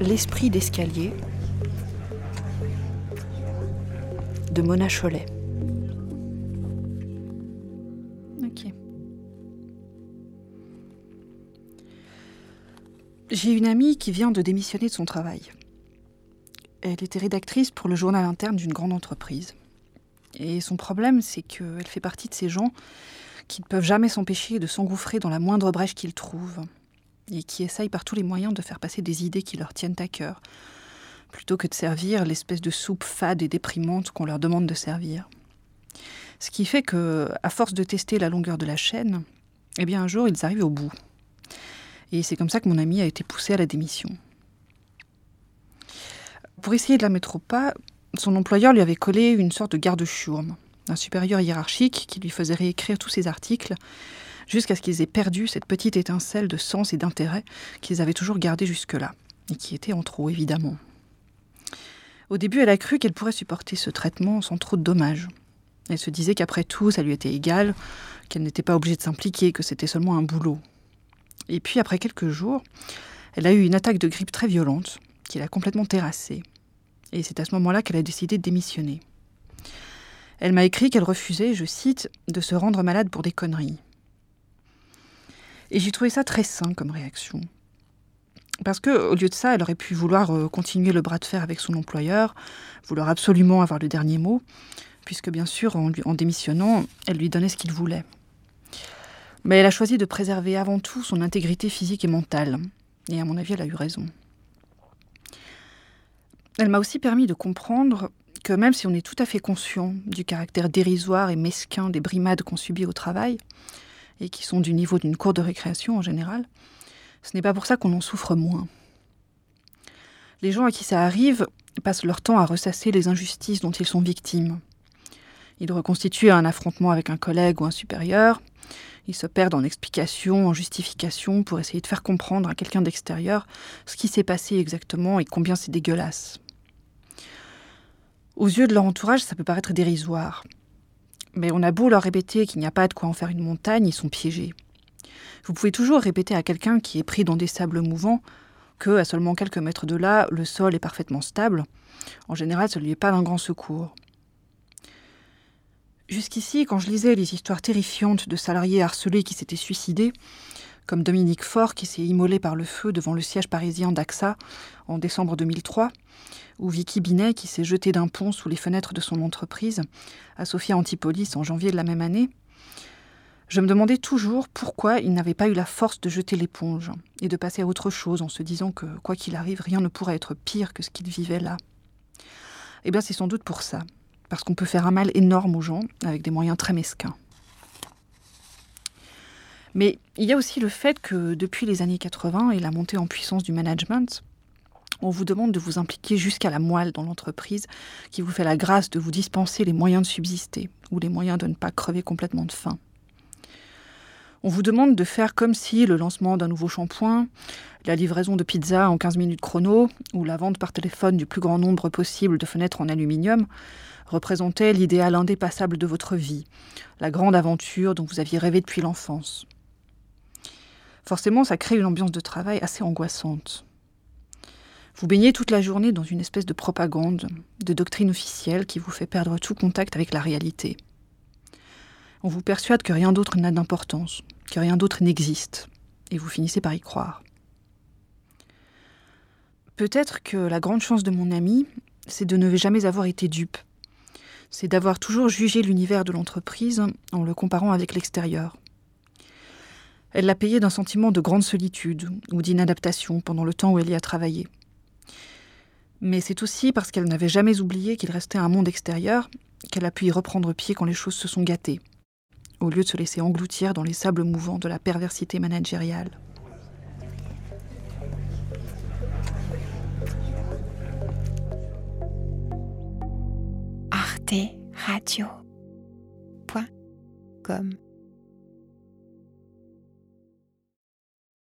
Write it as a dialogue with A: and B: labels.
A: L'esprit d'escalier de Mona Cholet. J'ai une amie qui vient de démissionner de son travail. Elle était rédactrice pour le journal interne d'une grande entreprise. Et son problème, c'est qu'elle fait partie de ces gens qui ne peuvent jamais s'empêcher de s'engouffrer dans la moindre brèche qu'ils trouvent, et qui essayent par tous les moyens de faire passer des idées qui leur tiennent à cœur, plutôt que de servir l'espèce de soupe fade et déprimante qu'on leur demande de servir. Ce qui fait que, à force de tester la longueur de la chaîne, eh bien un jour ils arrivent au bout. Et c'est comme ça que mon ami a été poussé à la démission. Pour essayer de la mettre au pas, son employeur lui avait collé une sorte de garde-chourme, un supérieur hiérarchique qui lui faisait réécrire tous ses articles, jusqu'à ce qu'ils aient perdu cette petite étincelle de sens et d'intérêt qu'ils avaient toujours gardée jusque-là, et qui était en trop, évidemment. Au début, elle a cru qu'elle pourrait supporter ce traitement sans trop de dommages. Elle se disait qu'après tout, ça lui était égal, qu'elle n'était pas obligée de s'impliquer, que c'était seulement un boulot. Et puis, après quelques jours, elle a eu une attaque de grippe très violente, qui l'a complètement terrassée. Et c'est à ce moment-là qu'elle a décidé de démissionner. Elle m'a écrit qu'elle refusait, je cite, de se rendre malade pour des conneries. Et j'ai trouvé ça très sain comme réaction. Parce que, au lieu de ça, elle aurait pu vouloir euh, continuer le bras de fer avec son employeur, vouloir absolument avoir le dernier mot, puisque bien sûr, en, démissionnant, elle lui donnait ce qu'il voulait. Mais elle a choisi de préserver avant tout son intégrité physique et mentale. Et à mon avis, elle a eu raison. Elle m'a aussi permis de comprendre que même si on est tout à fait conscient du caractère dérisoire et mesquin des brimades qu'on subit au travail, et qui sont du niveau d'une cour de récréation en général, ce n'est pas pour ça qu'on en souffre moins. Les gens à qui ça arrive passent leur temps à ressasser les injustices dont ils sont victimes. Ils reconstituent un affrontement avec un collègue ou un supérieur, ils se perdent en explications, en justifications pour essayer de faire comprendre à quelqu'un d'extérieur ce qui s'est passé exactement et combien c'est dégueulasse. Aux yeux de leur entourage, ça peut paraître dérisoire. Mais on a beau leur répéter qu'il n'y a pas de quoi en faire une montagne, ils sont piégés. Vous pouvez toujours répéter à quelqu'un qui est pris dans des sables mouvants que, à seulement quelques mètres de là, le sol est parfaitement stable. En général, ne lui est pas d'un grand secours. Jusqu'ici, quand je lisais les histoires terrifiantes de salariés harcelés qui s'étaient suicidés, comme Dominique Faure qui s'est immolé par le feu devant le siège parisien d'AXA en décembre 2003, ou Vicky Binet qui s'est jetée d'un pont sous les fenêtres de son entreprise à Sophia Antipolis en janvier de la même année, je me demandais toujours pourquoi il n'avait pas eu la force de jeter l'éponge et de passer à autre chose en se disant que, quoi qu'il arrive, rien ne pourrait être pire que ce qu'il vivait là. Eh bien, c'est sans doute pour ça, parce qu'on peut faire un mal énorme aux gens avec des moyens très mesquins. Mais il y a aussi le fait que depuis les années 80 et la montée en puissance du management, on vous demande de vous impliquer jusqu'à la moelle dans l'entreprise qui vous fait la grâce de vous dispenser les moyens de subsister ou les moyens de ne pas crever complètement de faim. On vous demande de faire comme si le lancement d'un nouveau shampoing, la livraison de pizza en 15 minutes chrono ou la vente par téléphone du plus grand nombre possible de fenêtres en aluminium représentait l'idéal indépassable de votre vie, la grande aventure dont vous aviez rêvé depuis l'enfance forcément, ça crée une ambiance de travail assez angoissante. Vous baignez toute la journée dans une espèce de propagande, de doctrine officielle qui vous fait perdre tout contact avec la réalité. On vous persuade que rien d'autre n'a d'importance, que rien d'autre n'existe, et vous finissez par y croire. Peut-être que la grande chance de mon ami, c'est de ne jamais avoir été dupe. C'est d'avoir toujours jugé l'univers de l'entreprise en le comparant avec l'extérieur. Elle l'a payé d'un sentiment de grande solitude ou d'inadaptation pendant le temps où elle y a travaillé. Mais c'est aussi parce qu'elle n'avait jamais oublié qu'il restait un monde extérieur qu'elle a pu y reprendre pied quand les choses se sont gâtées, au lieu de se laisser engloutir dans les sables mouvants de la perversité managériale.
B: Arte Radio.